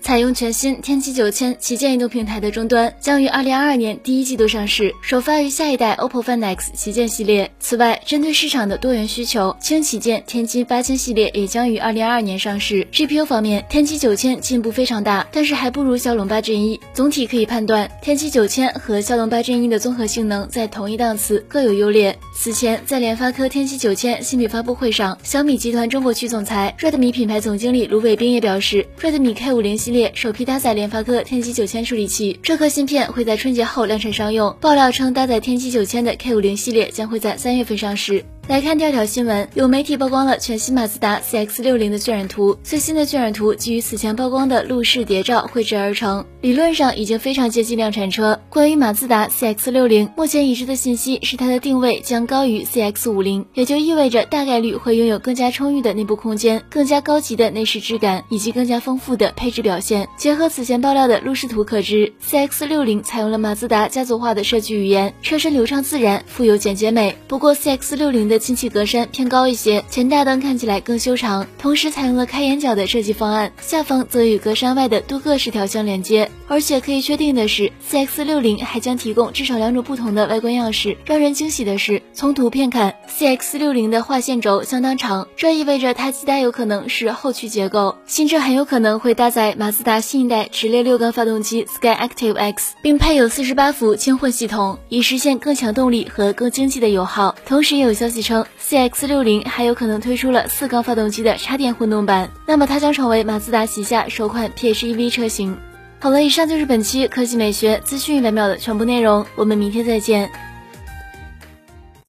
采用全新天玑九千旗舰移动平台的终端将于二零二二年第一季度上市，首发于下一代 OPPO Find X 旗舰系列。此外，针对市场的多元需求，轻旗舰天玑八千系列也将于二零二二年上市。GPU 方面，天玑九千进步非常大，但是还不如骁龙八 Gen 一。总体可以判断，天玑九千和骁龙八 Gen 一的综合性能在同一档次，各有优劣。此前，在联发科天玑九千新品发布会上，小米集团中国区总裁 Redmi 品牌总经理卢伟冰也表示，Redmi K 五零系系列首批搭载联发科天玑九千处理器，这颗芯片会在春节后量产商用。爆料称，搭载天玑九千的 K 五零系列将会在三月份上市。来看第二条新闻，有媒体曝光了全新马自达 CX 六零的渲染图。最新的渲染图基于此前曝光的路试谍照绘制而成，理论上已经非常接近量产车。关于马自达 CX 六零，目前已知的信息是它的定位将高于 CX 五零，也就意味着大概率会拥有更加充裕的内部空间、更加高级的内饰质感以及更加丰富的配置表现。结合此前爆料的路试图可知，CX 六零采用了马自达家族化的设计语言，车身流畅自然，富有简洁美。不过 CX 六零进气格栅偏高一些，前大灯看起来更修长，同时采用了开眼角的设计方案，下方则与格栅外的多个饰条相连接。而且可以确定的是，CX 六零还将提供至少两种不同的外观样式。让人惊喜的是，从图片看，CX 六零的划线轴相当长，这意味着它极大有可能是后驱结构。新车很有可能会搭载马自达新一代直列六缸发动机 Sky Active X，并配有四十八伏轻混系统，以实现更强动力和更经济的油耗。同时，也有消息称称，CX 六零还有可能推出了四缸发动机的插电混动版，那么它将成为马自达旗下首款 PHEV 车型。好了，以上就是本期科技美学资讯一百秒的全部内容，我们明天再见。